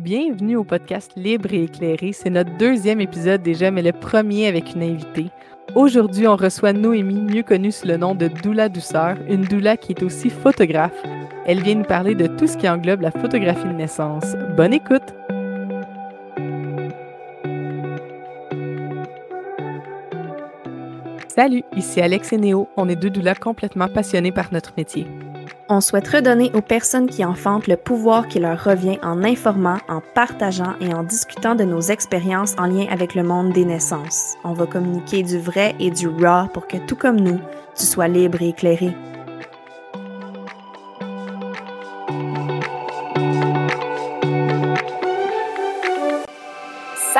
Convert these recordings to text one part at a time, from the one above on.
Bienvenue au podcast Libre et éclairé. C'est notre deuxième épisode déjà, mais le premier avec une invitée. Aujourd'hui, on reçoit Noémie, mieux connue sous le nom de Doula Douceur, une doula qui est aussi photographe. Elle vient nous parler de tout ce qui englobe la photographie de naissance. Bonne écoute! Salut, ici Alex et Néo. On est deux doulas complètement passionnés par notre métier. On souhaite redonner aux personnes qui enfantent le pouvoir qui leur revient en informant, en partageant et en discutant de nos expériences en lien avec le monde des naissances. On va communiquer du vrai et du raw pour que, tout comme nous, tu sois libre et éclairé.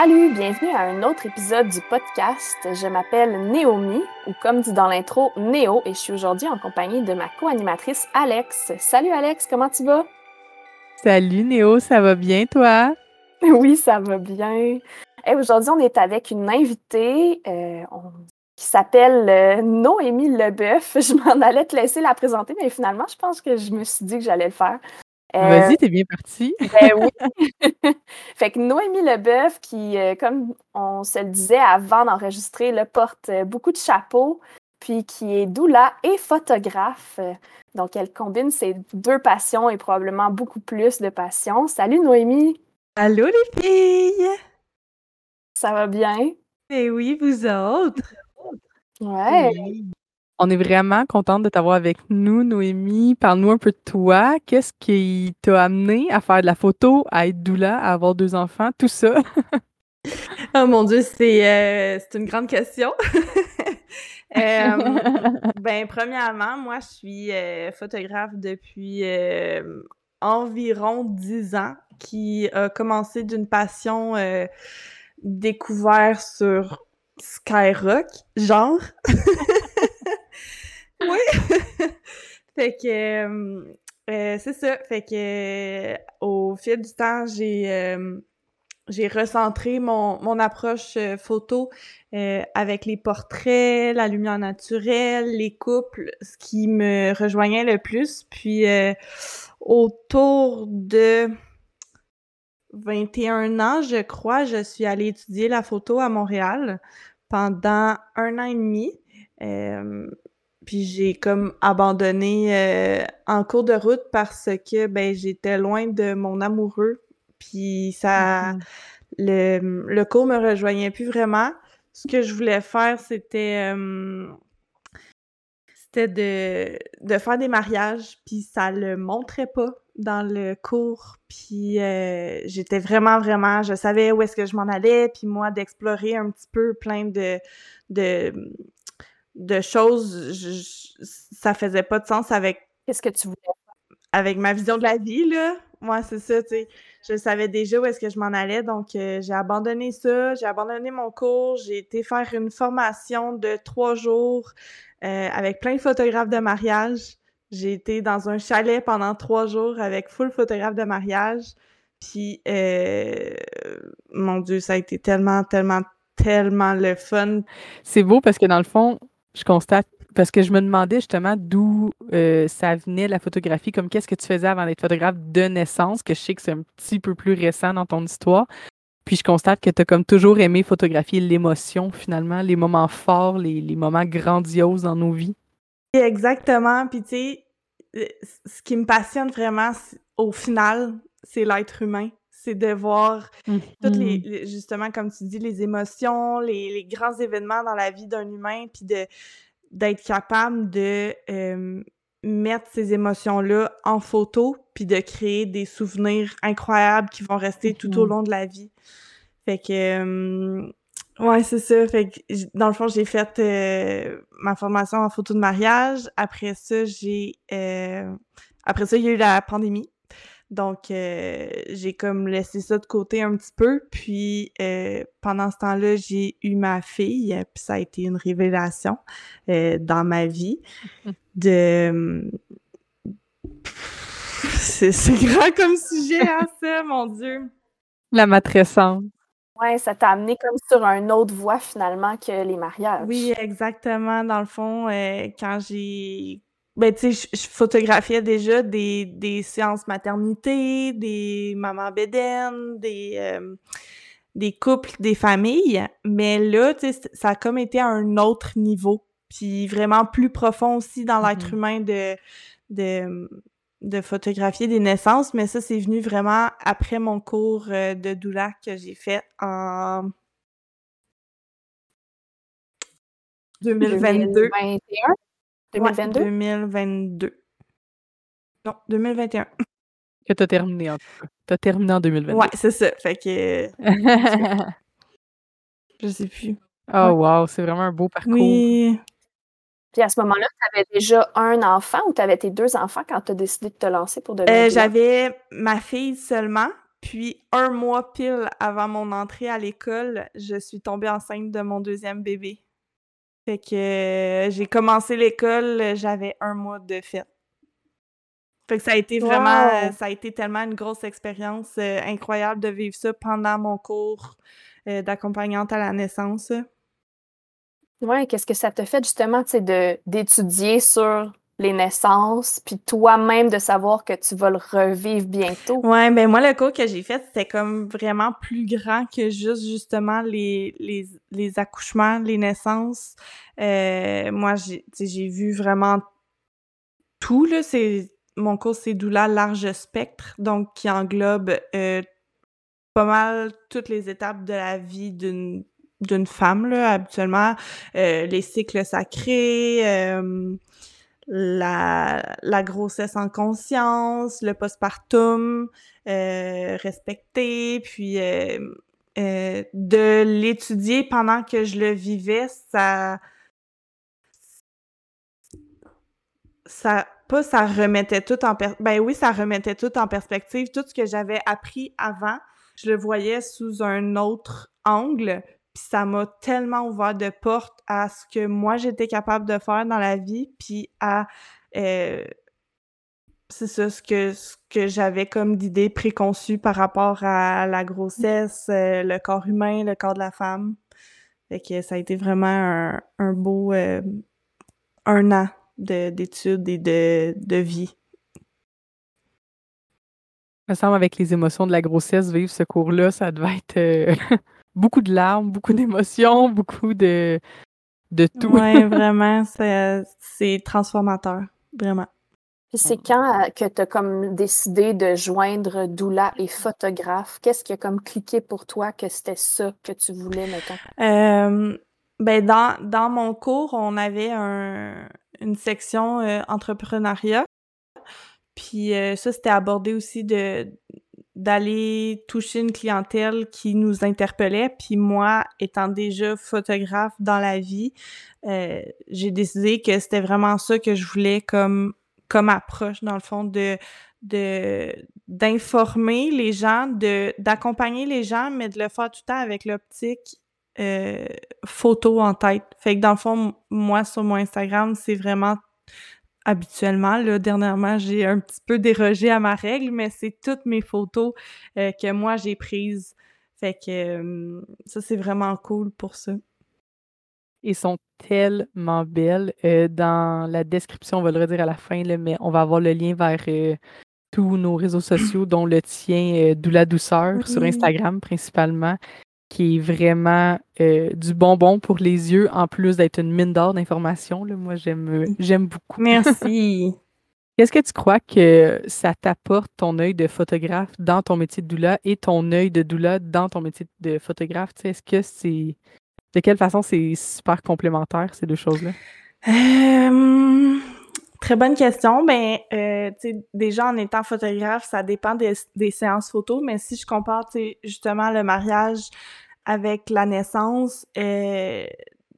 Salut, bienvenue à un autre épisode du podcast. Je m'appelle Naomi, ou comme dit dans l'intro, Néo, et je suis aujourd'hui en compagnie de ma co-animatrice Alex. Salut Alex, comment tu vas? Salut Néo, ça va bien toi? Oui, ça va bien. aujourd'hui, on est avec une invitée euh, qui s'appelle euh, Noémie Leboeuf. Je m'en allais te laisser la présenter, mais finalement, je pense que je me suis dit que j'allais le faire. Vas-y, euh, t'es bien parti. Ben oui. fait que Noémie Leboeuf, qui, euh, comme on se le disait avant d'enregistrer, porte euh, beaucoup de chapeaux, puis qui est doula et photographe. Donc, elle combine ces deux passions et probablement beaucoup plus de passions. Salut Noémie! Allô les filles! Ça va bien? Eh oui, vous autres! Ouais. On est vraiment contente de t'avoir avec nous, Noémie. Parle-nous un peu de toi. Qu'est-ce qui t'a amené à faire de la photo, à être doula, à avoir deux enfants, tout ça? oh mon Dieu, c'est euh, une grande question. Euh, ben, premièrement, moi, je suis euh, photographe depuis environ dix ans, qui a commencé d'une passion découverte sur Skyrock, genre. Oui! fait que euh, euh, c'est ça. Fait que au fil du temps, j'ai euh, j'ai recentré mon, mon approche photo avec les portraits, la lumière naturelle, les couples, ce qui me rejoignait le plus. Puis autour de 21 ans, je crois, je suis allée étudier la photo à Montréal pendant un an et demi. Puis j'ai comme abandonné euh, en cours de route parce que ben j'étais loin de mon amoureux. Puis ça mm-hmm. le, le cours me rejoignait plus vraiment. Ce que je voulais faire, c'était c'était de, de faire des mariages, puis ça le montrait pas dans le cours. Puis euh, j'étais vraiment, vraiment, je savais où est-ce que je m'en allais, puis moi, d'explorer un petit peu plein de, de de choses, je, ça faisait pas de sens avec. Qu'est-ce que tu voulais Avec ma vision de la vie, là. Moi, c'est ça, tu sais. Je savais déjà où est-ce que je m'en allais, donc euh, j'ai abandonné ça, j'ai abandonné mon cours, j'ai été faire une formation de trois jours euh, avec plein de photographes de mariage. J'ai été dans un chalet pendant trois jours avec full photographe de mariage. Puis, euh, mon Dieu, ça a été tellement, tellement, tellement le fun. C'est beau parce que dans le fond, je constate, parce que je me demandais justement d'où euh, ça venait la photographie, comme qu'est-ce que tu faisais avant d'être photographe de naissance, que je sais que c'est un petit peu plus récent dans ton histoire. Puis je constate que tu as comme toujours aimé photographier l'émotion finalement, les moments forts, les, moments grandioses dans nos vies. Exactement. Puis tu sais, euh, ce qui me passionne vraiment au final, c'est l'être humain c'est de voir toutes mm-hmm. les, justement comme tu dis les émotions les, grands événements dans la vie d'un humain puis de d'être capable de mettre ces émotions là en photo puis de créer des souvenirs incroyables qui vont rester tout au mm-hmm. long de la vie fait que ouais c'est ça fait que dans le fond j'ai fait euh, ma formation en photo de mariage après ça j'ai euh, après ça il y a eu la pandémie donc, euh, j'ai comme laissé ça de côté un petit peu. Puis, euh, pendant ce temps-là, j'ai eu ma fille. Puis, ça a été une révélation euh, dans ma vie. De... C'est grand comme sujet, à hein, ça, mon Dieu! La matrescence. Ouais, ça t'a amené comme sur un autre voie, finalement, que les mariages. Oui, exactement. Dans le fond, quand j'ai ben, tu sais, je photographiais déjà des, des séances maternité, des mamans bédaines, des, euh, des couples, des familles. Mais là, tu sais, ça a comme été à un autre niveau. Puis vraiment plus profond aussi dans l'être mm-hmm. humain de, de, de photographier des naissances. Mais ça, c'est venu vraiment après mon cours euh, de doula que j'ai fait en 2022. 2021? 2022? 2022. Non, 2021. Que t'as terminé en tout cas. T'as terminé en 2022. Ouais, c'est ça. Fait que. je sais plus. Oh wow, c'est vraiment un beau parcours. Oui. Puis à ce moment-là, tu avais déjà un enfant ou tu avais tes deux enfants quand tu as décidé de te lancer pour devenir euh, J'avais ma fille seulement. Puis un mois pile avant mon entrée à l'école, je suis tombée enceinte de mon deuxième bébé. Fait que euh, j'ai commencé l'école, euh, j'avais un mois de fête. Fait que ça a été vraiment, euh, ça a été tellement une grosse expérience incroyable de vivre ça pendant mon cours d'accompagnante à la naissance. Ouais, qu'est-ce que ça te fait justement, tu sais, d'étudier sur les naissances, puis toi-même de savoir que tu vas le revivre bientôt. Ouais, ben moi, le cours que j'ai fait, c'était comme vraiment plus grand que juste justement les, les, les accouchements, les naissances. Euh, moi, j'ai vu vraiment tout, là. C'est, mon cours, c'est doula large spectre, donc qui englobe euh, pas mal toutes les étapes de la vie d'une d'une femme, là, habituellement. Euh, les cycles sacrés, la, grossesse en conscience, le postpartum euh, respecté, puis euh, euh, de l'étudier pendant que je le vivais, ça ça pas ça remettait tout en per ben oui ça remettait tout en perspective tout ce que j'avais appris avant je le voyais sous un autre angle puis ça m'a tellement ouvert de portes à ce que moi j'étais capable de faire dans la vie, puis à euh, c'est ça ce que ce que j'avais comme d'idées préconçues par rapport à la grossesse, euh, le corps humain, le corps de la femme. Fait que ça a été vraiment un, beau euh, un an d'études et de, de vie. me semble avec les émotions de la grossesse, vivre ce cours-là, ça devait être beaucoup de larmes, beaucoup d'émotions, beaucoup de, de tout. Oui, vraiment, c'est transformateur, vraiment. Puis c'est quand euh, que tu as comme décidé de joindre doula et photographe? Qu'est-ce qui a comme cliqué pour toi que c'était ça que tu voulais, mettons? Euh, ben dans, dans mon cours, on avait un, une section euh, entrepreneuriat. Puis ça, c'était abordé aussi de d'aller toucher une clientèle qui nous interpellait. Puis moi, étant déjà photographe dans la vie, euh, j'ai décidé que c'était vraiment ça que je voulais comme, comme approche, dans le fond, de de d'informer les gens, de d'accompagner les gens, mais de le faire tout le temps avec l'optique euh, photo en tête. Fait que dans le fond, moi, sur mon Instagram, c'est vraiment habituellement. Là, dernièrement, j'ai un petit peu dérogé à ma règle, mais c'est toutes mes photos euh, que moi j'ai prises. Fait que ça, c'est vraiment cool pour ça. Ils sont tellement belles. Euh, dans la description, on va le redire à la fin, là, mais on va avoir le lien vers euh, tous nos réseaux sociaux, dont le tien, D'où la douceur, sur Instagram principalement qui est vraiment euh, du bonbon pour les yeux, en plus d'être une mine d'or d'informations. Moi, j'aime, euh, j'aime beaucoup. Merci. Qu'est-ce que tu crois que ça t'apporte, ton œil de photographe dans ton métier de doula et ton œil de doula dans ton métier de photographe? Est-ce que c'est. De quelle façon c'est super complémentaire, ces deux choses-là? Euh, très bonne question. Ben, euh, déjà en étant photographe, ça dépend des, séances photos, mais si je compare, justement le mariage avec la naissance, euh,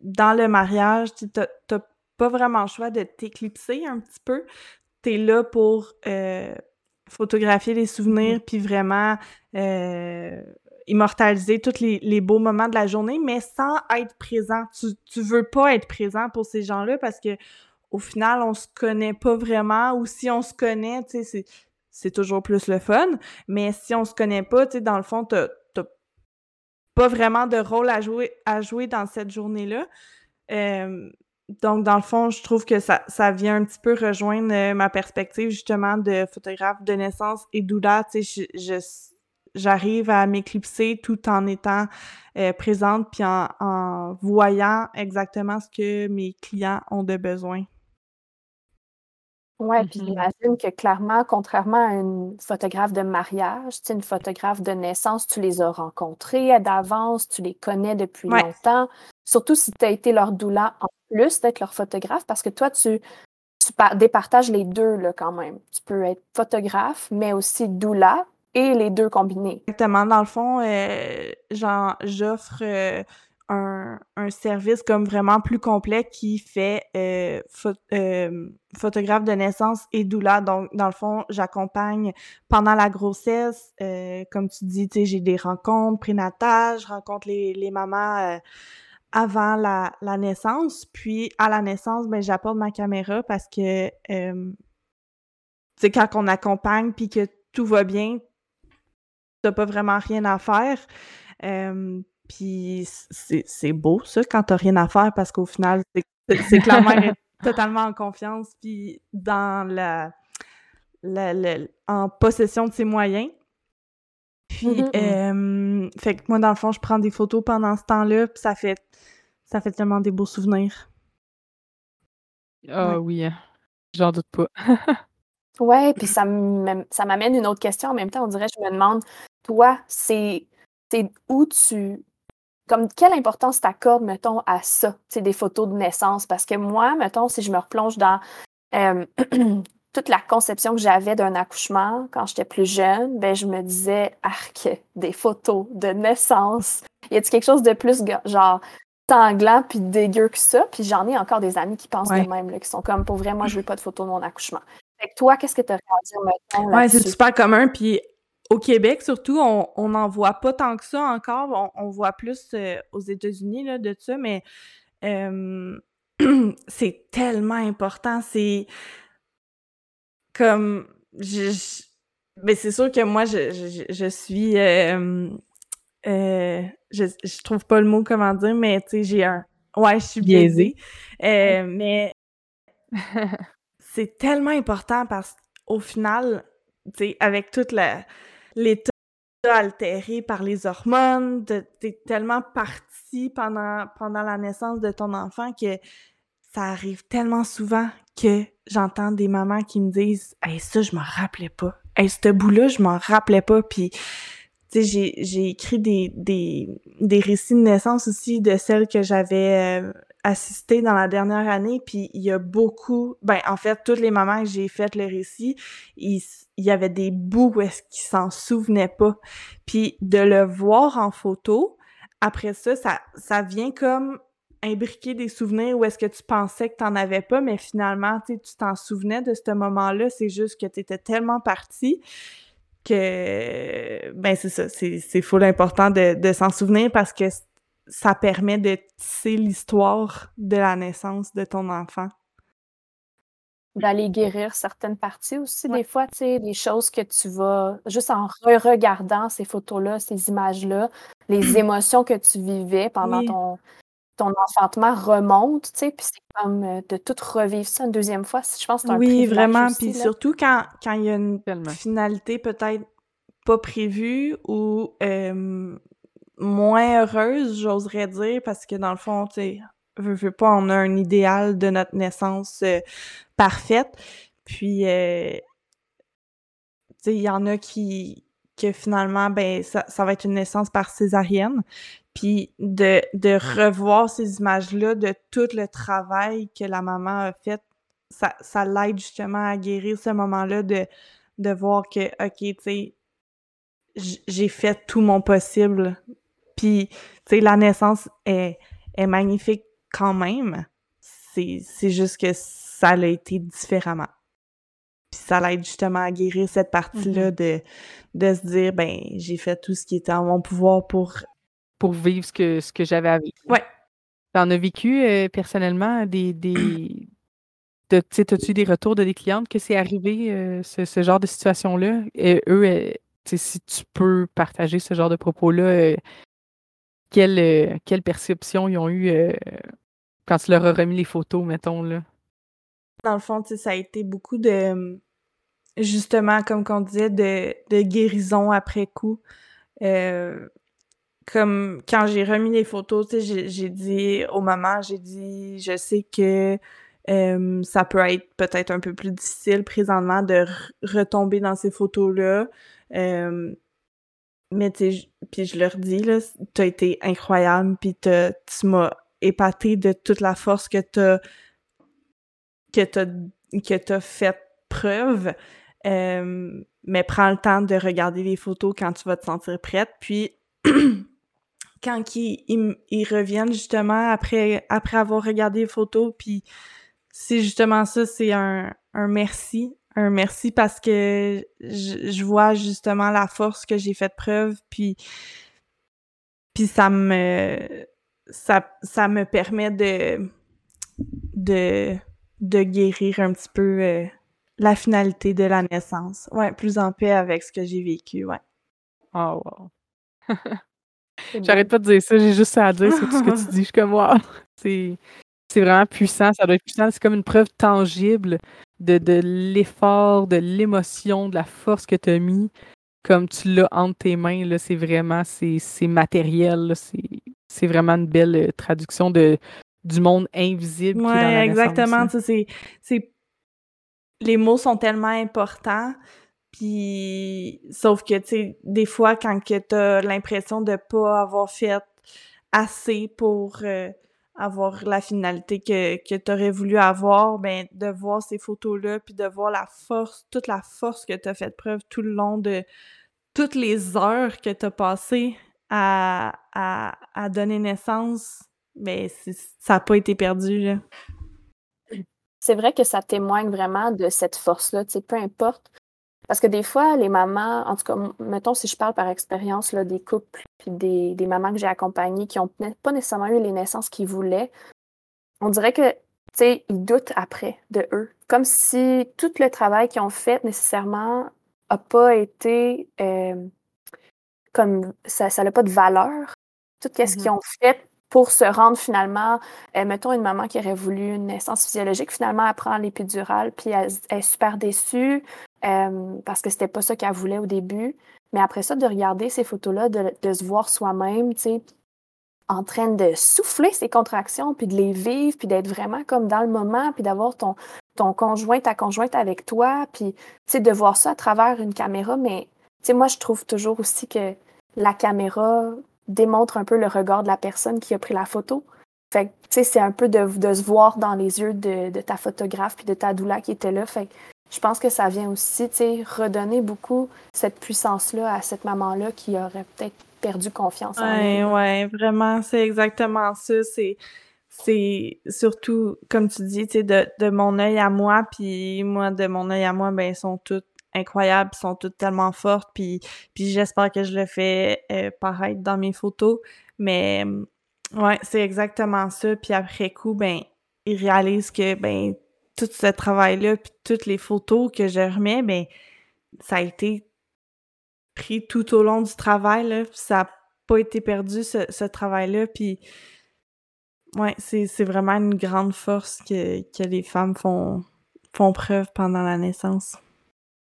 dans le mariage, tu n'as pas vraiment le choix de t'éclipser un petit peu. Tu es là pour euh, photographier les souvenirs, puis vraiment euh, immortaliser tous les, beaux moments de la journée, mais sans être présent. Tu, tu veux pas être présent pour ces gens-là parce que au final, on se connaît pas vraiment, ou si on se connaît, tu sais, c'est toujours plus le fun. Mais si on se connaît pas, tu sais, dans le fond, t'as pas vraiment de rôle à jouer, à jouer dans cette journée-là. Euh, donc, dans le fond, je trouve que ça, ça vient un petit peu rejoindre ma perspective, justement, de photographe de naissance et doula. Tu sais, j'arrive à m'éclipser tout en étant présente puis en, voyant exactement ce que mes clients ont de besoin. Oui, puis mmh j'imagine que clairement, contrairement à une photographe de mariage, tu une photographe de naissance, tu les as rencontrés d'avance, tu les connais depuis longtemps. Surtout si tu as été leur doula en plus d'être leur photographe, parce que toi, tu, tu départages les deux là, quand même. Tu peux être photographe, mais aussi doula et les deux combinés. Exactement. Dans le fond, euh, j'offre euh, un, service comme vraiment plus complet qui fait euh, euh, photographe de naissance et doula. Donc, dans le fond, j'accompagne pendant la grossesse. Euh, comme tu dis, tu sais, j'ai des rencontres prénatales, je rencontre les, les mamans avant la, la, naissance. Puis, à la naissance, ben, j'apporte ma caméra parce que, tu sais, quand on accompagne puis que tout va bien, t'as pas vraiment rien à faire. Puis c'est beau, ça, quand t'as rien à faire, parce qu'au final, c'est clairement totalement en confiance, puis dans la, en possession de ses moyens. Puis, mm-hmm. fait que moi, dans le fond, je prends des photos pendant ce temps-là, puis ça fait, ça fait tellement des beaux souvenirs. Ah oui, hein. j'en doute pas. ouais, puis ça m'amène une autre question. En même temps, on dirait, je me demande, toi, c'est où tu comme quelle importance t'accordes, mettons, à ça, des photos de naissance? Parce que moi, mettons, si je me replonge dans euh, toute la conception que j'avais d'un accouchement quand j'étais plus jeune, ben je me disais, arc, des photos de naissance. Y a-t-il quelque chose de plus, genre, sanglant puis dégueu que ça? Puis j'en ai encore des amis qui pensent de même, qui sont comme, pour vrai, moi, je veux pas de photos de mon accouchement. Fait que toi, qu'est-ce que tu as à dire, mettons, Ouais, c'est super commun. Puis au Québec, surtout, on n'en voit pas tant que ça encore. On, voit plus euh, aux États-Unis de ça, mais c'est tellement important. C'est comme. Je, mais c'est sûr que moi, je, suis. Euh, je, je trouve pas le mot comment dire, mais tu sais, j'ai un. Ouais, je suis biaisée. Euh, mais c'est tellement important parce qu'au final, tu sais, avec toute la l'état altéré par les hormones, t'es tellement parti pendant, la naissance de ton enfant que ça arrive tellement souvent que j'entends des mamans qui me disent Hey, ça, je m'en rappelais pas. Hey, ce bout-là, je m'en rappelais pas. Puis, tu sais, j'ai écrit des, des, des récits de naissance aussi de celles que j'avais euh, assisté dans la dernière année, puis il y a beaucoup, ben en fait, toutes les mamans que j'ai fait le récit, il, y avait des bouts où est-ce qu'ils s'en souvenaient pas. Puis de le voir en photo, après ça, ça, ça vient comme imbriquer des souvenirs où est-ce que tu pensais que t'en avais pas, mais finalement, tu t'en souvenais de ce moment-là, c'est juste que tu étais tellement parti que, ben c'est ça, c'est full important de, de s'en souvenir parce que ça permet de tisser l'histoire de la naissance de ton enfant. D'aller guérir certaines parties aussi, des fois, tu sais, des choses que tu vas, juste en re-regardant ces photos-là, ces images-là, les émotions que tu vivais pendant ton, ton enfantement remontent, tu sais, puis c'est comme euh, de tout revivre ça une deuxième fois. Je pense que c'est un Oui, vraiment, puis surtout quand, quand il y a une finalité peut-être pas prévue ou moins heureuse, j'oserais dire, parce que dans le fond, tu sais, veux, pas, on a un idéal de notre naissance euh, parfaite. Puis, euh, tu sais, il y en a qui, que finalement, ben, ça, ça va être une naissance par césarienne. Puis de, de revoir ces images-là, de tout le travail que la maman a fait, ça, ça l'aide justement à guérir ce moment-là de, de voir que, OK, tu sais, j'ai fait tout mon possible puis, tu sais, la naissance est, est magnifique quand même. C'est juste que ça a été différemment. Puis ça l'aide justement à guérir cette partie-là mm-hmm. de, de se dire, ben, j'ai fait tout ce qui était en mon pouvoir pour... Pour vivre ce que, ce que j'avais à vivre. Ouais. T'en as vécu euh, personnellement des... des... As-tu des retours de des clientes que c'est arrivé, euh, ce, ce, genre de situation-là? Et eux, euh, si tu peux partager ce genre de propos-là, quelle, euh, quelle perception ils ont eu euh, quand tu leur as remis les photos, mettons, là? Dans le fond, ça a été beaucoup de justement, comme qu'on disait, de, de guérison après coup. Euh, comme quand j'ai remis les photos, j'ai dit au maman, j'ai dit, je sais que ça peut être peut-être un peu plus difficile présentement de retomber dans ces photos-là. Mais tu puis je leur dis, là, t'as été incroyable, puis tu m'as épaté de toute la force que t'as que t'as que t'as fait preuve. Euh, mais prends le temps de regarder les photos quand tu vas te sentir prête. Puis quand ils, ils, reviennent justement après, après avoir regardé les photos, puis c'est justement ça, c'est un, un merci. Un merci parce que je, vois justement la force que j'ai fait preuve, puis, puis ça me ça, ça me permet de, de, de guérir un petit peu euh, la finalité de la naissance. Ouais, plus en paix avec ce que j'ai vécu, ouais. Oh, wow. J'arrête pas de dire ça, j'ai juste ça à dire sur tout ce que tu dis. Je suis comme, wow, c'est, vraiment puissant, ça doit être puissant. C'est comme une preuve tangible de, de l'effort, de l'émotion, de la force que tu as mis, comme tu l'as entre tes mains. Là, c'est vraiment, c'est, matériel. c'est, vraiment une belle euh, traduction de, du monde invisible. Oui, exactement. C'est, c'est les mots sont tellement importants. Puis, sauf que, tu sais, des fois, quand tu as l'impression de pas avoir fait assez pour euh, avoir la finalité que, que tu aurais voulu avoir, ben, de voir ces photos-là, puis de voir la force, toute la force que tu as fait preuve tout le long de toutes les heures que tu as passées à, à, donner naissance, ben, ça n'a pas été perdu, c'est vrai que ça témoigne vraiment de cette force-là, peu importe. Parce que des fois, les mamans, en tout cas, mettons si je parle par expérience là, des couples, puis des, des mamans que j'ai accompagnées qui n'ont pas nécessairement eu les naissances qu'ils voulaient, on dirait que, tu sais, ils doutent après de eux. Comme si tout le travail qu'ils ont fait nécessairement n'a pas été euh, comme ça n'a pas de valeur. Tout ce qu'ils mm-hmm. ont fait pour se rendre finalement, euh, mettons une maman qui aurait voulu une naissance physiologique, finalement elle prend l'épidurale, puis elle, est super déçue euh, parce que c'était pas ça qu'elle voulait au début. Mais après ça, de regarder ces photos-là, de, se voir soi-même, tu sais, en train de souffler ses contractions, puis de les vivre, puis d'être vraiment comme dans le moment, puis d'avoir ton, conjoint, ta conjointe avec toi, puis, tu sais, de voir ça à travers une caméra. Mais, tu sais, moi, je trouve toujours aussi que la caméra, démontre un peu le regard de la personne qui a pris la photo. Fait tu sais, c'est un peu de, se voir dans les yeux de, ta photographe puis de ta doula qui était là. Fait je pense que ça vient aussi, tu sais, redonner beaucoup cette puissance-là à cette maman-là qui aurait peut-être perdu confiance en elle. Ouais, vraiment, c'est exactement ça. C'est c'est surtout, comme tu dis, tu sais, de, de mon œil à moi, puis moi, de mon œil à moi, ben, ils sont toutes incroyables, sont toutes tellement fortes, puis, puis j'espère que je le fais euh, paraître dans mes photos. Mais ouais, c'est exactement ça. Puis après coup, ben, ils réalisent que ben tout ce travail-là, puis toutes les photos que je remets, ben ça a été pris tout au long du travail, là, ça n'a pas été perdu, ce, travail-là, puis ouais, c'est vraiment une grande force que, les femmes font, preuve pendant la naissance.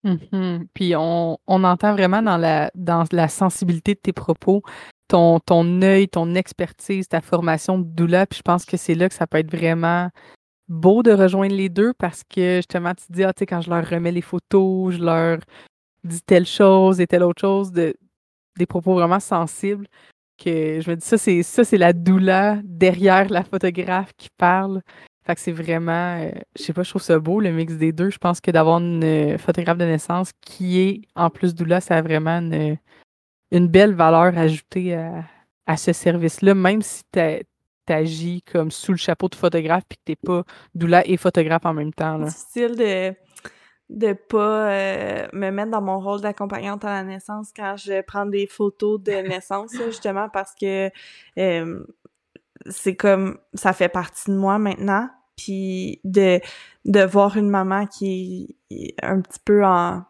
Mmh Puis on, entend vraiment dans la, dans la sensibilité de tes propos, ton, ton œil, ton expertise, ta formation de doula. Puis je pense que c'est là que ça peut être vraiment beau de rejoindre les deux parce que justement, tu te dis, ah, tu sais, quand je leur remets les photos, je leur dis telle chose et telle autre chose, de, des propos vraiment sensibles, que je me dis, ça, c'est ça, c'est la doula derrière la photographe qui parle. Fait que c'est vraiment, euh, je sais pas, je trouve ça beau, le mix des deux. Je pense que d'avoir une euh, photographe de naissance qui est, en plus d'Oula, ça a vraiment une, belle valeur ajoutée à, à ce service-là, même si tu agis comme sous le chapeau de photographe puis que t'es pas doula et photographe en même temps. C'est difficile de de pas euh, me mettre dans mon rôle d'accompagnante à la naissance quand je prends des photos de naissance, justement parce que c'est comme ça fait partie de moi maintenant puis de de voir une maman qui est un petit peu en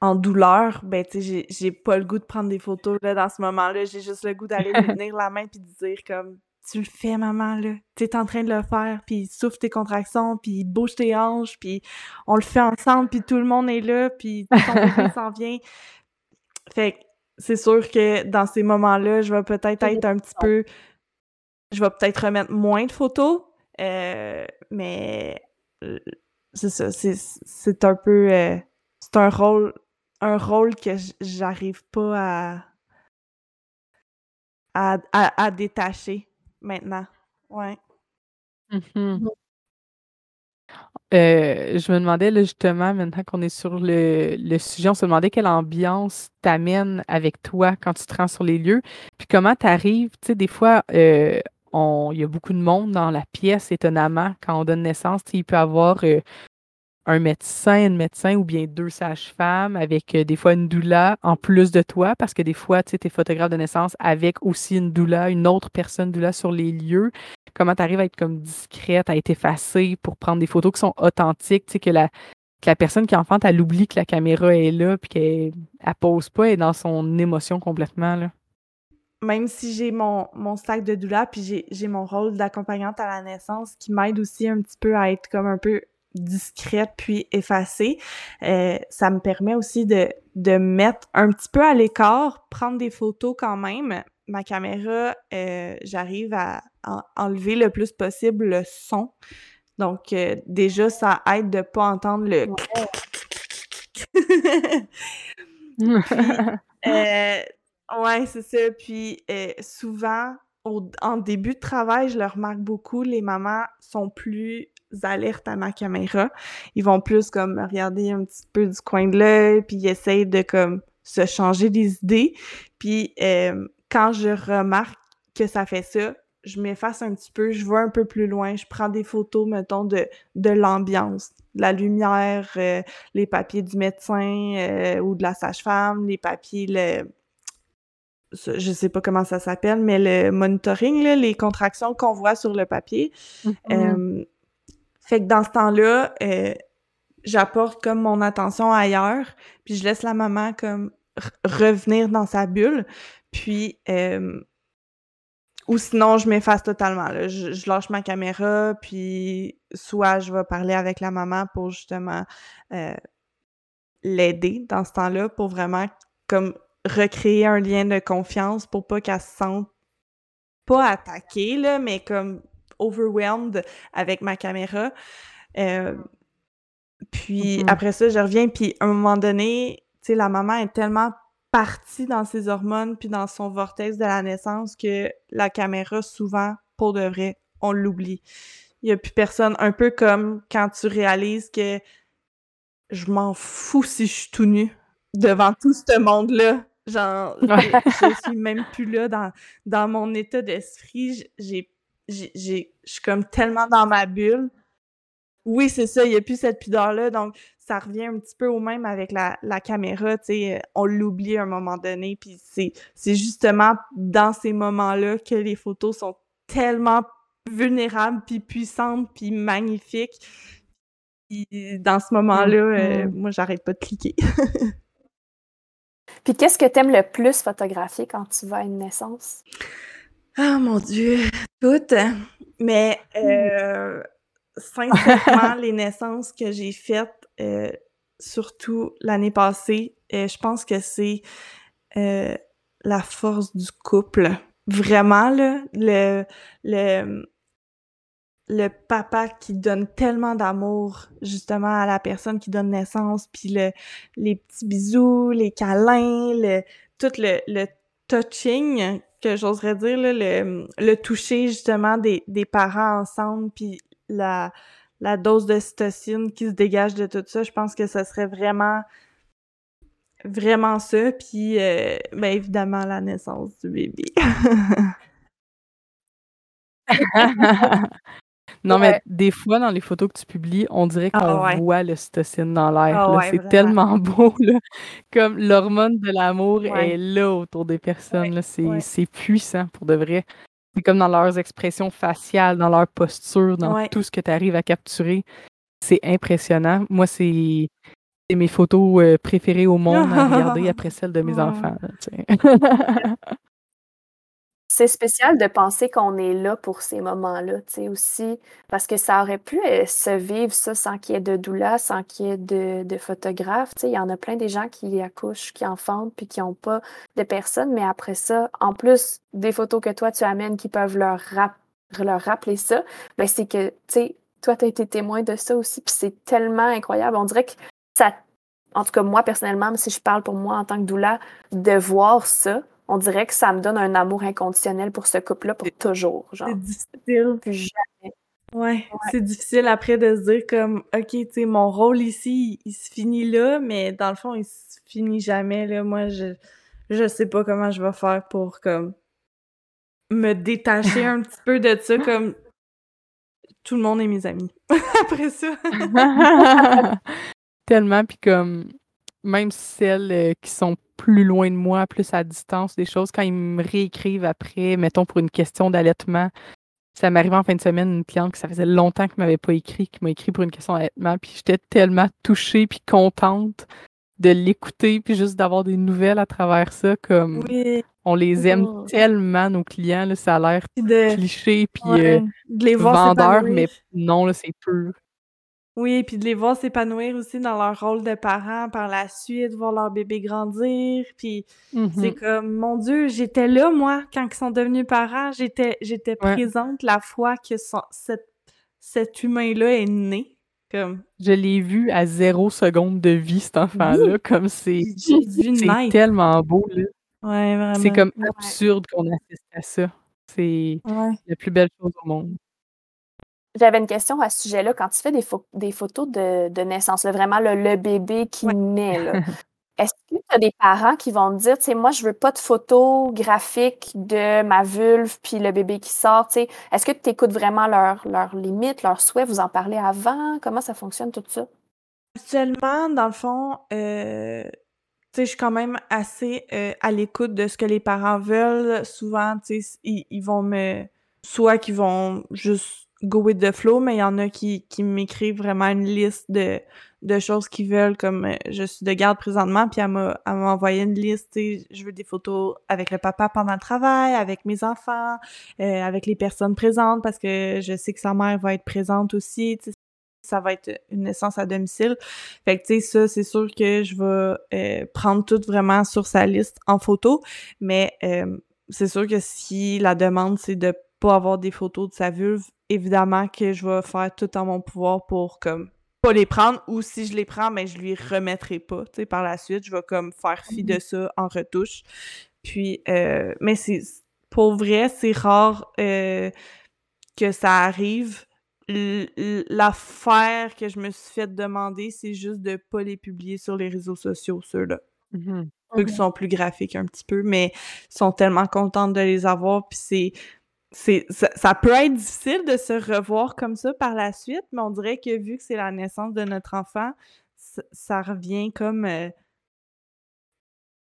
en douleur, ben tu sais, j'ai pas le goût de prendre des photos là dans ce moment-là, j'ai juste le goût d'aller lui tenir la main puis de dire comme tu le fais, maman, là. Tu es en train de le faire, puis souffle tes contractions, puis bouge tes hanches, puis on le fait ensemble, puis tout le monde est là, puis ton bébé s'en vient. Fait que c'est sûr que dans ces moments-là, je vais peut-être être un petit peu... Je vais peut-être remettre moins de photos, euh, mais euh, c'est ça, c'est un peu... Euh, c'est un rôle un rôle que j'arrive pas à, à, à, détacher maintenant. Ouais. Mmh euh, je me demandais justement, maintenant qu'on est sur le, le, sujet, on se demandait quelle ambiance t'amène avec toi quand tu te rends sur les lieux. Puis comment tu arrives, tu sais, des fois, euh, il y a beaucoup de monde dans la pièce, étonnamment, quand on donne naissance, il peut y avoir euh, un médecin, une médecin ou bien deux sages-femmes avec euh, des fois une doula en plus de toi parce que des fois, tu es photographe de naissance avec aussi une doula, une autre personne doula sur les lieux. Comment tu arrives à être comme discrète, à être effacée pour prendre des photos qui sont authentiques, tu sais, que la, que la personne qui enfante, elle oublie que la caméra est là puis qu'elle ne pose pas, elle dans son émotion complètement, là? Même si j'ai mon, mon sac de doula, puis j'ai mon rôle d'accompagnante à la naissance qui m'aide aussi un petit peu à être comme un peu discrète puis effacée. Euh, ça me permet aussi de, de mettre un petit peu à l'écart, prendre des photos quand même. Ma caméra, euh, j'arrive à, enlever le plus possible le son. Donc, euh, déjà, ça aide de pas entendre le... ouais, c'est ça. Puis, souvent, en début de travail, je le remarque beaucoup, les mamans sont plus alertes à ma caméra. Ils vont plus comme regarder un petit peu du coin de l'œil, puis ils essayent de comme se changer des idées. Puis euh, quand je remarque que ça fait ça, je m'efface un petit peu, je vois un peu plus loin, je prends des photos, mettons, de, de l'ambiance, la lumière, euh, les papiers du médecin euh, ou de la sage-femme, les papiers, le, je sais pas comment ça s'appelle, mais le monitoring, là, les contractions qu'on voit sur le papier. Mm-hmm. Fait que dans ce temps-là, euh, j'apporte comme mon attention ailleurs, puis je laisse la maman comme revenir dans sa bulle, puis euh, ou sinon je m'efface totalement. Je, lâche ma caméra, puis soit je vais parler avec la maman pour justement euh, l'aider dans ce temps-là, pour vraiment comme recréer un lien de confiance pour pas qu'elle se sente pas attaquée, là, mais comme overwhelmed avec ma caméra. Euh, puis mm-hmm. après ça, je reviens, puis à un moment donné, tu sais, la maman est tellement partie dans ses hormones puis dans son vortex de la naissance que la caméra, souvent, pour de vrai, on l'oublie. Il n'y a plus personne. Un peu comme quand tu réalises que je m'en fous si je suis tout nu devant tout ce monde-là. Genre, je, suis même plus là dans, dans mon état d'esprit. J'ai je suis comme tellement dans ma bulle. Oui, c'est ça, il n'y a plus cette pudeur-là, donc ça revient un petit peu au même avec la, caméra, tu sais, euh, on l'oublie à un moment donné, puis c'est, justement dans ces moments-là que les photos sont tellement vulnérables, puis puissantes, puis magnifiques. dans ce moment-là, euh, mm-hmm. moi, j'arrête pas de cliquer. puis qu'est-ce que tu aimes le plus photographier quand tu vas à une naissance? Ah mon Dieu, toutes. Mais euh, sincèrement, les naissances que j'ai faites, euh, surtout l'année passée, euh, je pense que c'est euh, la force du couple. Vraiment, là, le, le, le papa qui donne tellement d'amour justement à la personne qui donne naissance, puis le, les petits bisous, les câlins, le, tout le, le touching que j'oserais dire, le, le toucher justement des, des parents ensemble, puis la, la dose de cytocine qui se dégage de tout ça, je pense que ça serait vraiment vraiment ça, puis euh, ben évidemment la naissance du bébé. Non, mais des fois, dans les photos que tu publies, on dirait ah qu'on voit le cytocine dans l'air. Ah c'est tellement beau. Là. Comme l'hormone de l'amour est là autour des personnes. C'est puissant pour de vrai. C'est comme dans leurs expressions faciales, dans leur posture, dans tout ce que tu arrives à capturer. C'est impressionnant. Moi, c'est mes photos euh, préférées au monde à regarder après celles de mes enfants. c'est spécial de penser qu'on est là pour ces moments-là, tu sais, aussi, parce que ça aurait pu euh, se vivre ça sans qu'il y ait de doula, sans qu'il y ait de, de photographe, tu sais. Il y en a plein des gens qui accouchent, qui enfantent, puis qui n'ont pas de personne, mais après ça, en plus des photos que toi tu amènes qui peuvent leur, leur rappeler ça, ben c'est que, tu sais, toi, tu as été témoin de ça aussi, puis c'est tellement incroyable. On dirait que ça, en tout cas, moi, personnellement, si je parle pour moi en tant que doula, de voir ça, on dirait que ça me donne un amour inconditionnel pour ce couple-là pour toujours. C'est difficile. Plus jamais. Ouais, c'est difficile après de se dire comme, OK, tu sais, mon rôle ici, il, se finit là, mais dans le fond, il se finit jamais, là. Moi, je, je sais pas comment je vais faire pour, comme, me détacher un petit peu de ça, comme, tout le monde est mes amis. après ça. Tellement, puis comme, même celles euh, qui sont plus loin de moi, plus à distance, des choses, quand ils me réécrivent après, mettons pour une question d'allaitement, ça m'arrivait en fin de semaine, une cliente que ça faisait longtemps qu'elle m'avait pas écrit, qui m'a écrit pour une question d'allaitement, puis j'étais tellement touchée puis contente de l'écouter, puis juste d'avoir des nouvelles à travers ça, comme on les aime oh. tellement, nos clients, là, ça a l'air cliché, puis euh, de les voir vendeur, mais non, c'est peu. Oui, puis de les voir s'épanouir aussi dans leur rôle de parents par la suite, voir leur bébé grandir, puis c'est mm-hmm. comme mon Dieu, j'étais là moi quand ils sont devenus parents, j'étais j'étais présente la fois que cet, cet humain-là est né. Comme je l'ai vu à zéro seconde de vie cet enfant-là, comme c'est c'est tellement beau là. Ouais. C'est comme absurde qu'on assiste à ça. C'est la plus belle chose au monde. J'avais une question à ce sujet-là. Quand tu fais des, des photos de, de naissance, vraiment le, bébé qui naît, est-ce que tu as des parents qui vont te dire, tu sais, moi, je veux pas de photos graphiques de ma vulve puis le bébé qui sort, tu sais? Est-ce que tu écoutes vraiment leurs leur limites, leurs souhaits? Vous en parlez avant? Comment ça fonctionne, tout ça? Actuellement, dans le fond, euh, tu sais, je suis quand même assez euh, à l'écoute de ce que les parents veulent. Souvent, tu sais, ils, ils vont me... Soit qu'ils vont juste go with the flow, mais il y en a qui, qui m'écrivent vraiment une liste de, de choses qu'ils veulent, comme euh, je suis de garde présentement, puis elle m'a, envoyé une liste, je veux des photos avec le papa pendant le travail, avec mes enfants, euh, avec les personnes présentes, parce que je sais que sa mère va être présente aussi, ça va être une naissance à domicile. Fait que, tu sais, ça, c'est sûr que je vais euh, prendre tout vraiment sur sa liste en photo, mais c'est sûr que si la demande, c'est de pas avoir des photos de sa vulve, évidemment que je vais faire tout en mon pouvoir pour comme pas les prendre ou si je les prends mais je lui remettrai pas tu sais par la suite. Je vais comme faire fi de ça en retouche. Puis euh, mais c'est pour vrai c'est rare euh, que ça arrive. L'affaire que je me suis fait demander c'est juste de pas les publier sur les réseaux sociaux ceux-là. Mmh Ceux qui sont plus graphiques un petit peu mais sont tellement contentes de les avoir puis c'est c'est ça, peut être difficile de se revoir comme ça par la suite, mais on dirait que vu que c'est la naissance de notre enfant, ça, revient comme euh,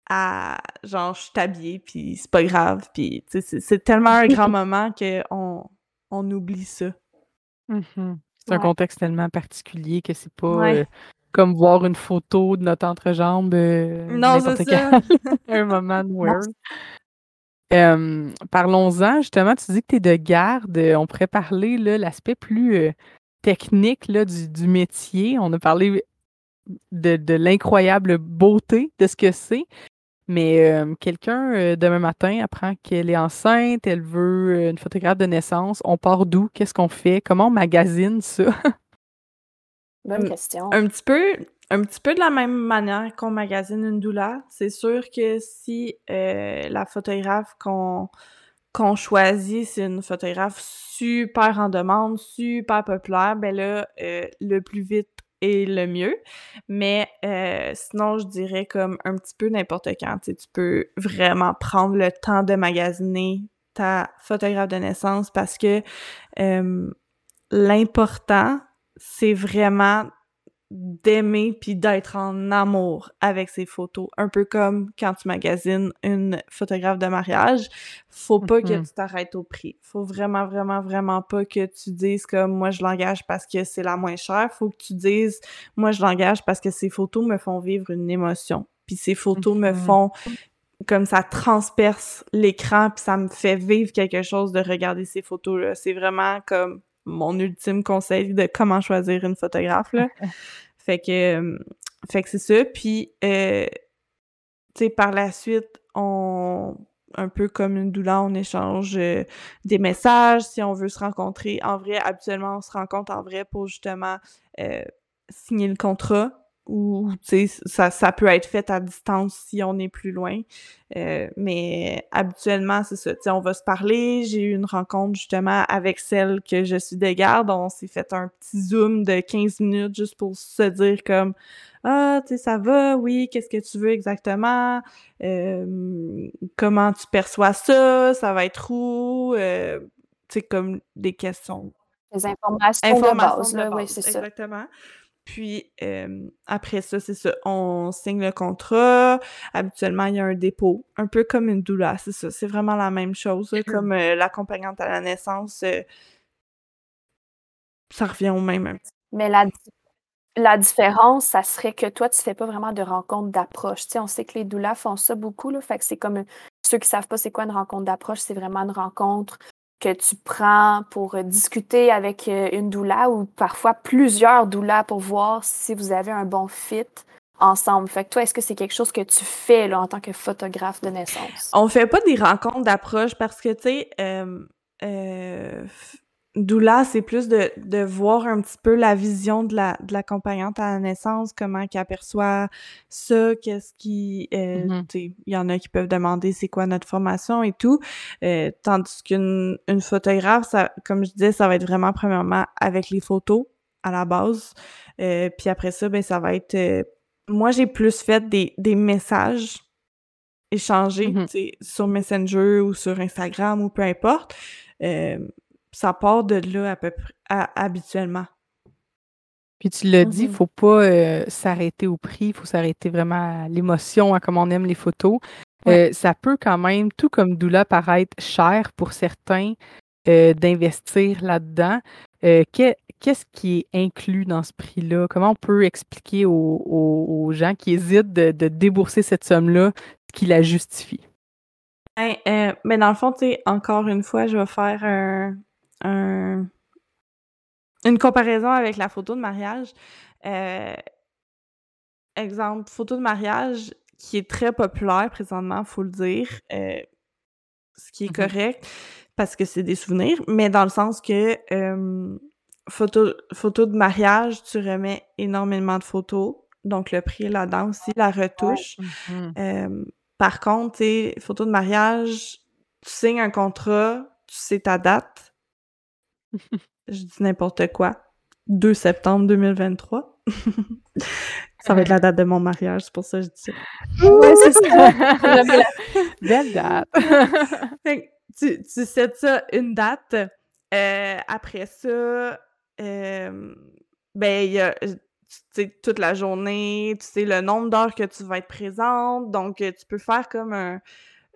à genre je suis habillée puis c'est pas grave puis c'est tellement un grand moment qu'on on oublie ça. Mmh c'est un contexte tellement particulier que c'est pas euh, comme voir une photo de notre entrejambe euh, non, c'est ça. un moment de parlons-en, justement, tu dis que tu es de garde. On pourrait parler l'aspect plus euh, technique là, du, métier. On a parlé de, l'incroyable beauté de ce que c'est. Mais quelqu'un, euh, demain matin, apprend qu'elle est enceinte, elle veut euh, une photographe de naissance. On part d'où? Qu'est-ce qu'on fait? Comment on magasine ça? Bonne question. Un petit peu, un petit peu de la même manière qu'on magasine une doula. C'est sûr que si euh, la photographe qu'on choisit, c'est une photographe super en demande, super populaire, ben là, euh, le plus vite est le mieux. Mais euh, sinon, je dirais comme un petit peu n'importe quand. Tu peux vraiment prendre le temps de magasiner ta photographe de naissance parce que l'important, c'est vraiment d'aimer puis d'être en amour avec ses photos. Un peu comme quand tu magasines une photographe de mariage, faut pas que mm-hmm. tu t'arrêtes au prix. Faut vraiment, vraiment, vraiment pas que tu dises comme moi je l'engage parce que c'est la moins chère. Faut que tu dises moi je l'engage parce que ces photos me font vivre une émotion. Puis ces photos me mm-hmm. font comme ça transperce l'écran puis ça me fait vivre quelque chose de regarder ces photos là. C'est vraiment comme mon ultime conseil de comment choisir une photographe là. fait que euh, fait que c'est ça puis euh, tu sais par la suite on un peu comme une douleur, on échange euh, des messages si on veut se rencontrer en vrai. Habituellement, on se rencontre en vrai pour justement signer le contrat ou ça, ça peut être fait à distance si on est plus loin. Euh, mais habituellement, c'est ça. on va se parler. J'ai eu une rencontre justement avec celle que je suis de garde. On s'est fait un petit zoom de 15 minutes juste pour se dire comme Ah, tu sais, ça va, oui, qu'est-ce que tu veux exactement? Euh, comment tu perçois ça? Ça va être où? Euh, tu sais, comme des questions. Les informations, informations de base, oui, c'est ça. Exactement. Puis après ça, c'est ça, on signe le contrat. Habituellement, il y a un dépôt, un peu comme une doula, c'est ça. C'est vraiment la même chose, comme l'accompagnante à la naissance. ça revient au même. Mais la, la différence, ça serait que toi, tu fais pas vraiment de rencontre d'approche. Tu sais, on sait que les doulas font ça beaucoup, là. Fait que c'est comme ceux qui savent pas c'est quoi une rencontre d'approche, c'est vraiment une rencontre que tu prends pour euh, discuter avec euh, une doula ou parfois plusieurs doulas pour voir si vous avez un bon fit ensemble. Fait que toi, est-ce que c'est quelque chose que tu fais là, en tant que photographe de naissance? On fait pas des rencontres d'approche parce que, tu sais, euh, euh Doula, c'est plus de, de voir un petit peu la vision de la de l'accompagnante à la naissance, comment qu'elle perçoit ça, qu'est-ce qui euh, mm-hmm. il y en a qui peuvent demander c'est quoi notre formation et tout. Euh, tandis qu'une une photographe, ça, comme je disais, ça va être vraiment premièrement avec les photos à la base. Euh, puis après ça, ben ça va être euh, moi j'ai plus fait des, des messages échangés mm-hmm. sur Messenger ou sur Instagram ou peu importe. Ça part de là à peu près habituellement. Puis tu l'as dit, il mmh faut pas euh, s'arrêter au prix, il faut s'arrêter vraiment à l'émotion, à comment on aime les photos. Euh, ça peut quand même, tout comme Doula, paraître cher pour certains euh, d'investir là-dedans. Qu'est-ce qui est inclus dans ce prix-là? Comment on peut expliquer aux, gens qui hésitent de, de débourser cette somme-là ce qui la justifie? Ben, mais dans le fond, tu sais, encore une fois, je vais faire un, une comparaison avec la photo de mariage. Euh, exemple, photo de mariage qui est très populaire présentement, faut le dire, euh, ce qui est mm-hmm. correct parce que c'est des souvenirs, mais dans le sens que photo, photo de mariage, tu remets énormément de photos, donc le prix là-dedans aussi, la retouche. Mm-hmm. par contre, tu photo de mariage, tu signes un contrat, tu sais ta date, je dis n'importe quoi. 2 septembre 2023. ça va être la date de mon mariage, c'est pour ça que je dis ça. C'est ça. Belle date. tu, tu sais ça une date. Euh, après ça, euh, ben, il y a tu sais, toute la journée, tu sais le nombre d'heures que tu vas être présente. Donc, tu peux faire comme un,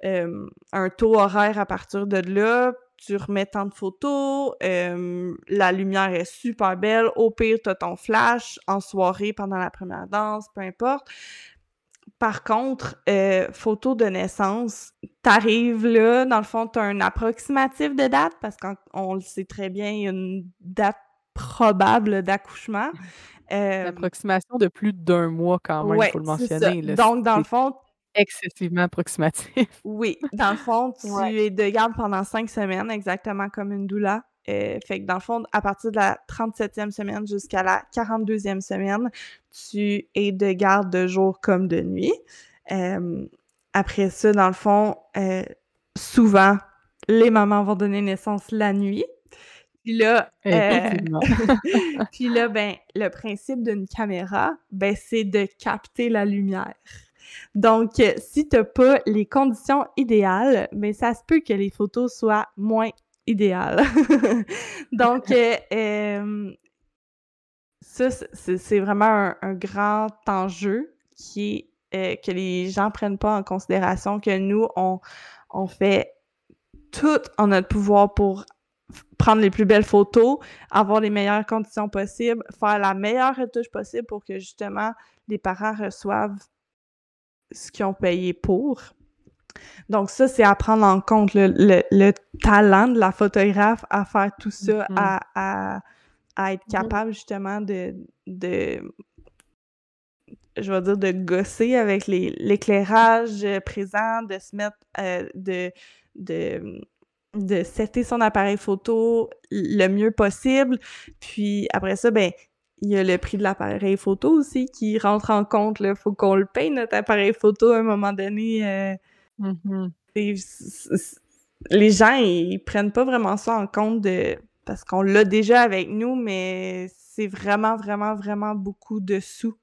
euh, un taux horaire à partir de là tu remets tant de photos, la lumière est super belle, au pire, tu as ton flash en soirée pendant la première danse, peu importe. Par contre, euh, photo de naissance, t'arrives là, dans le fond, tu as un approximatif de date, parce qu'on le sait très bien, il y a une date probable d'accouchement. L'approximation de plus d'un mois quand même, il faut le mentionner. Donc, dans le fond, excessivement approximatif. Oui, dans le fond, tu es de garde pendant cinq semaines, exactement comme une doula. Euh, fait que dans le fond, à partir de la 37e semaine jusqu'à la 42e semaine, tu es de garde de jour comme de nuit. Euh, après ça, dans le fond, euh, souvent, les mamans vont donner naissance la nuit. Puis là, puis là, ben, le principe d'une caméra, ben, c'est de capter la lumière. Donc, euh, si tu n'as pas les conditions idéales, mais ça se peut que les photos soient moins idéales. Donc, euh, ça, c'est vraiment un, grand enjeu euh, que les gens prennent pas en considération, que nous, on, on fait tout en notre pouvoir pour prendre les plus belles photos, avoir les meilleures conditions possibles, faire la meilleure retouche possible pour que justement les parents reçoivent ce qu'ils ont payé pour. Donc ça, c'est à prendre en compte le, talent de la photographe à faire tout ça, mm-hmm. à, être mm-hmm. capable justement de, de je vais dire, de gosser avec l'éclairage présent, de se mettre, euh, de, de, de setter son appareil photo le mieux possible. Puis après ça, ben, il y a le prix de l'appareil photo aussi qui rentre en compte. Il faut qu'on le paye, notre appareil photo, à un moment donné. Euh, mm-hmm. les gens, ils prennent pas vraiment ça en compte de parce qu'on l'a déjà avec nous, mais c'est vraiment, vraiment, vraiment beaucoup de sous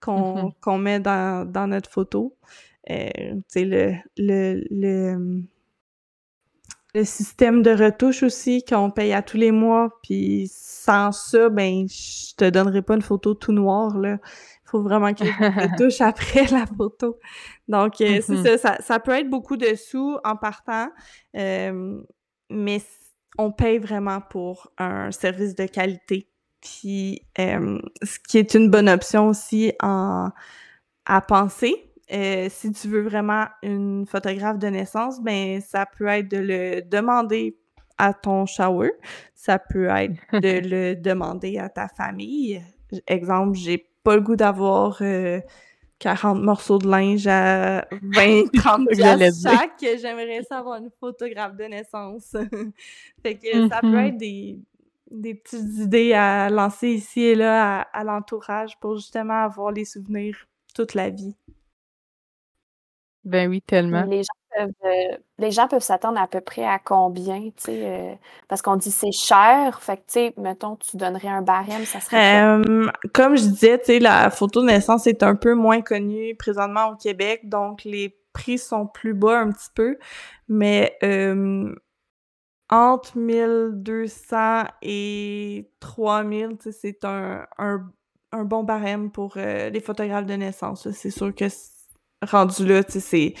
qu'on mm-hmm. met dans, notre photo. Euh, le, le, le, le système de retouche aussi qu'on paye à tous les mois, puis sans ça, ben je te donnerai pas une photo tout noire là. Il faut vraiment ait une retouche après la photo. Donc euh, c'est mm-hmm. ça, ça, peut être beaucoup de sous en partant, euh, mais on paye vraiment pour un service de qualité. Puis euh, ce qui est une bonne option aussi en, à penser, euh, si tu veux vraiment une photographe de naissance, ben ça peut être de le demander à ton shower, ça peut être de le demander à ta famille. Exemple, j'ai pas le goût d'avoir 40 euh, morceaux de linge à 20, 30 chaque. J'aimerais savoir une photographe de naissance. fait que ça peut mm-hmm. être des, des petites idées à lancer ici et là à l'entourage pour justement avoir les souvenirs toute la vie. Ben oui, tellement. Les gens peuvent, euh, les gens peuvent s'attendre à peu près à combien, tu sais, euh, parce qu'on dit c'est cher, fait que, tu sais, mettons, tu donnerais un barème, ça serait comme je disais, tu sais, la photo de naissance est un peu moins connue présentement au Québec, donc les prix sont plus bas un petit peu, mais entre 1200 et 3000, tu sais, c'est un, un, un bon barème pour euh, les photographes de naissance. C'est sûr que rendu là, tu sais,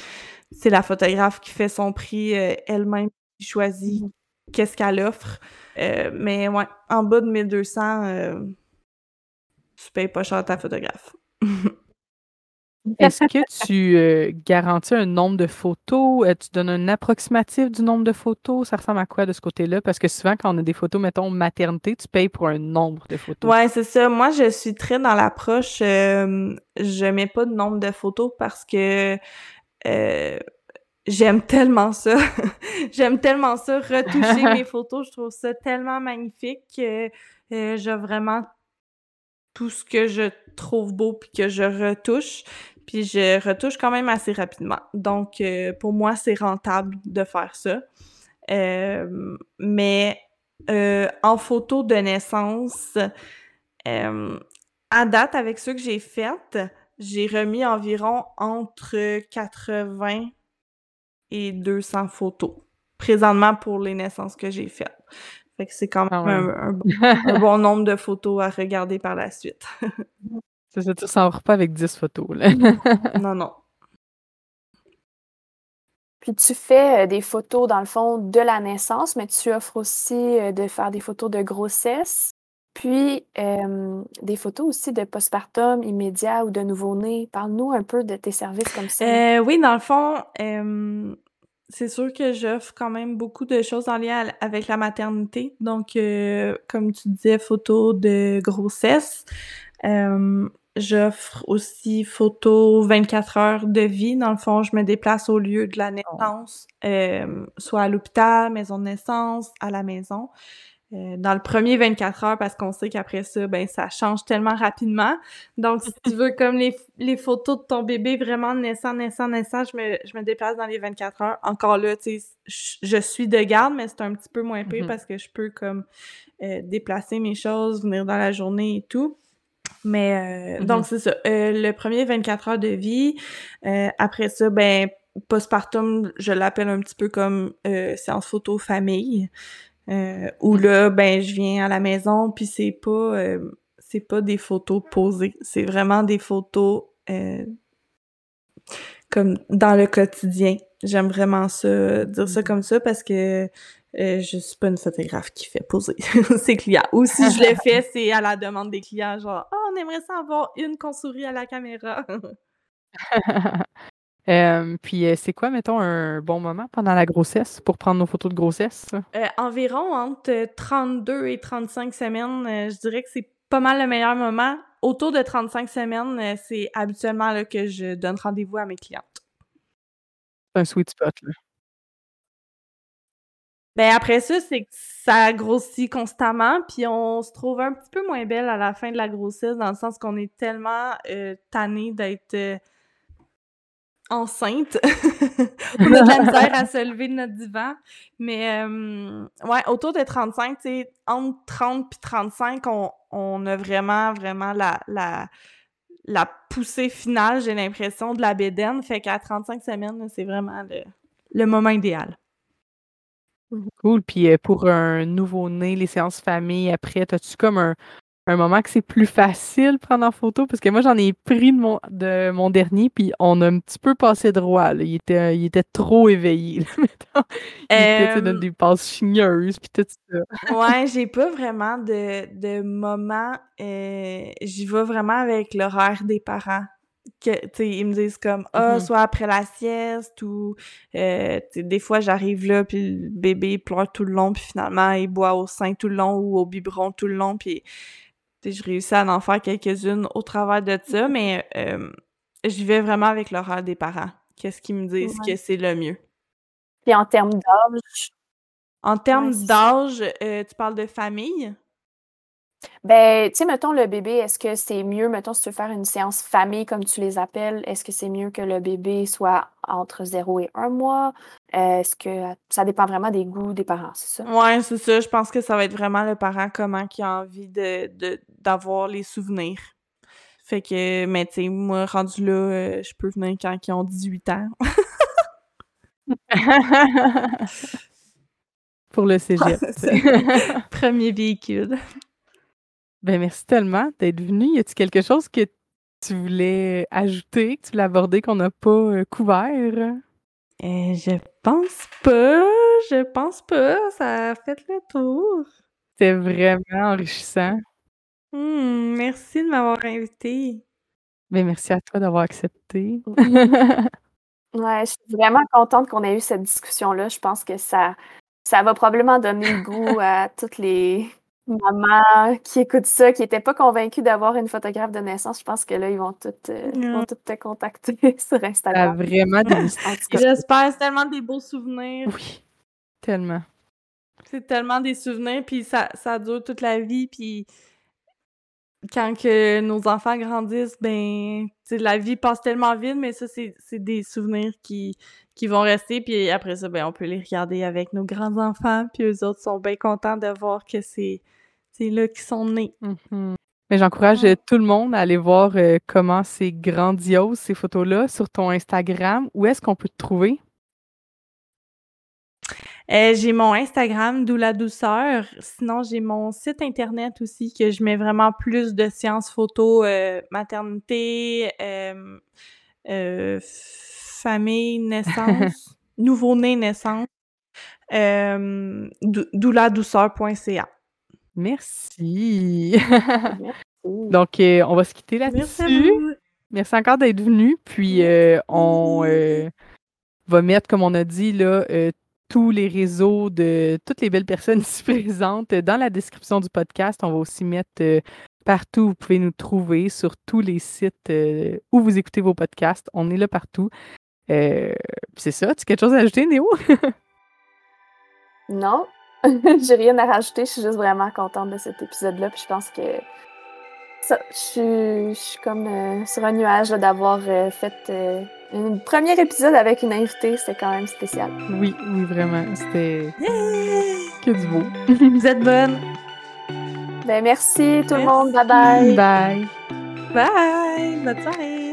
c'est la photographe qui fait son prix euh, elle-même, qui choisit mmh qu'est-ce qu'elle offre. Euh, mais ouais, en bas de 1200, euh, tu payes pas cher ta photographe. Est-ce que tu garantis un nombre de photos? tu donnes un approximatif du nombre de photos? Ça ressemble à quoi de ce côté-là? Parce que souvent, quand on a des photos, mettons, maternité, tu payes pour un nombre de photos. Ouais, c'est ça. Moi, je suis très dans l'approche, je mets pas de nombre de photos parce que j'aime tellement ça. j'aime tellement ça, retoucher mes photos. Je trouve ça tellement magnifique que j'ai vraiment tout ce que je trouve beau puis que je retouche. Puis je retouche quand même assez rapidement. Donc, euh, pour moi, c'est rentable de faire ça. Euh, mais euh, en photo de naissance, à date, avec ceux que j'ai faites, j'ai remis environ entre 80 et 200 photos. Présentement pour les naissances que j'ai faites. Fait que c'est quand ah même un, bon nombre de photos à regarder par la suite. C'est ça, tu s'en pas avec 10 photos, là. non, non. Puis tu fais euh, des photos, dans le fond, de la naissance, mais tu offres aussi euh, de faire des photos de grossesse, puis euh, des photos aussi de postpartum immédiat ou de nouveau-né. Parle-nous un peu de tes services comme ça. oui, dans le fond, c'est sûr que j'offre quand même beaucoup de choses en lien avec la maternité. Donc, comme tu disais, photos de grossesse. J'offre aussi photo 24 heures de vie. Dans le fond, je me déplace au lieu de la oh. naissance, euh, soit à l'hôpital, maison de naissance, à la maison. Euh, dans le premier 24 heures, parce qu'on sait qu'après ça, ben ça change tellement rapidement. Donc, si tu veux, comme les, les photos de ton bébé vraiment naissant, naissant, naissant, je me, je me déplace dans les 24 heures. Encore là, tu sais, je suis de garde, mais c'est un petit peu moins pire mm-hmm. parce que je peux comme euh, déplacer mes choses, venir dans la journée et tout. Mais euh, mm-hmm. donc c'est ça. Euh, le premier 24 heures de vie. Euh, après ça, ben postpartum, je l'appelle un petit peu comme séance photo famille. où mm-hmm. là, ben je viens à la maison, puis c'est pas c'est pas des photos posées. C'est vraiment des photos comme dans le quotidien. J'aime vraiment ça, dire ça mm-hmm. comme ça parce que euh, je suis pas une photographe qui fait poser ses clients. Ou si je le fais, c'est à la demande des clients, genre, oh, on aimerait ça avoir une qu'on sourit à la caméra. Euh, puis c'est quoi, mettons, un bon moment pendant la grossesse pour prendre nos photos de grossesse? environ entre 32 et 35 semaines, je dirais que c'est pas mal le meilleur moment. Autour de 35 semaines, c'est habituellement là, que je donne rendez-vous à mes clientes. C'est un sweet spot, là. Ben après ça, c'est que ça grossit constamment, puis on se trouve un petit peu moins belle à la fin de la grossesse, dans le sens qu'on est tellement euh, tanné d'être euh, enceinte. on a de la misère à se lever de notre divan. Mais euh, ouais, autour de 35, tu sais, entre 30 puis 35, on, on a vraiment, vraiment la, la, la poussée finale, j'ai l'impression, de la bédaine. Fait qu'à 35 semaines, c'est vraiment le, le moment idéal. Cool. Puis euh, pour un nouveau-né, les séances famille, après, as-tu comme un, un moment que c'est plus facile prendre en photo? Parce que moi, j'en ai pris de mon, de mon dernier, puis on a un petit peu passé droit. Il, était, il était trop éveillé. il était dans des passes chigneuses, puis tout ça. ouais, j'ai pas vraiment de, de moment. Euh, j'y vais vraiment avec l'horaire des parents que ils me disent comme ah mm-hmm. soit après la sieste ou euh, des fois j'arrive là puis le bébé pleure tout le long puis finalement il boit au sein tout le long ou au biberon tout le long puis je réussis à en faire quelques-unes au travers de ça mm-hmm. mais euh, j'y vais vraiment avec l'horaire des parents. Qu'est-ce qu'ils me disent que c'est le mieux? Puis en termes d'âge? En termes d'âge euh, tu parles de famille? Ben, tu sais, mettons le bébé, est-ce que c'est mieux, mettons, si tu veux faire une séance famille, comme tu les appelles, est-ce que c'est mieux que le bébé soit entre 0 et 1 mois? Est-ce que ça dépend vraiment des goûts des parents, c'est ça? Ouais, c'est ça. Je pense que ça va être vraiment le parent, comment il a envie de, d'avoir les souvenirs. Fait que, mais tu sais, moi, rendu là, euh, je peux venir quand ils ont 18 ans. Pour le cégep. Premier véhicule. Ben, merci tellement d'être venu. Y a-t-il quelque chose que tu voulais ajouter, que tu voulais aborder qu'on n'a pas euh, couvert? Euh, je pense pas. Je pense pas. Ça a fait le tour. C'était vraiment enrichissant. Mmh, merci de m'avoir invité. Ben, merci à toi d'avoir accepté. ouais, je suis vraiment contente qu'on ait eu cette discussion-là. Je pense que ça, ça va probablement donner le goût à toutes les maman qui écoute ça, qui n'était pas convaincue d'avoir une photographe de naissance, je pense que là, ils vont toutes, euh, vont toutes te contacter sur Instagram. vraiment J'espère, c'est tellement des beaux souvenirs. Oui, tellement. C'est tellement des souvenirs, puis ça, ça dure toute la vie, puis quand que nos enfants grandissent, ben, la vie passe tellement vite, mais ça, c'est des souvenirs qui, qui vont rester, puis après ça, ben, on peut les regarder avec nos grands-enfants, puis eux autres sont bien contents de voir que c'est là qu'ils sont nés. Mm-hmm. Mais j'encourage euh, tout le monde à aller voir euh, comment c'est grandiose, ces photos-là, sur ton Instagram. Où est-ce qu'on peut te trouver? Euh, j'ai mon Instagram, d'où la douceur. Sinon, j'ai mon site internet aussi que je mets vraiment plus de sciences photo, maternité, famille, naissance, nouveau-né, naissance. douceur.ca. Merci. Donc, euh, on va se quitter là-dessus. Merci, encore d'être venu. Puis, euh, on euh, va mettre, comme on a dit, là, tous les réseaux de toutes les belles personnes ici présentes dans la description du podcast. On va aussi mettre partout où vous pouvez nous trouver, sur tous les sites où vous écoutez vos podcasts. On est là partout. c'est ça. Tu as quelque chose à ajouter, Néo? non. J'ai rien à rajouter, je suis juste vraiment contente de cet épisode-là. Puis je pense que ça, je, suis, comme euh, sur un nuage d'avoir euh, fait euh, un premier épisode avec une invitée. C'était quand même spécial. Oui, oui, vraiment. C'était que du beau. Vous êtes bonne. Ben merci tout le monde. Bye bye. Bye. Bye. Bonne soirée.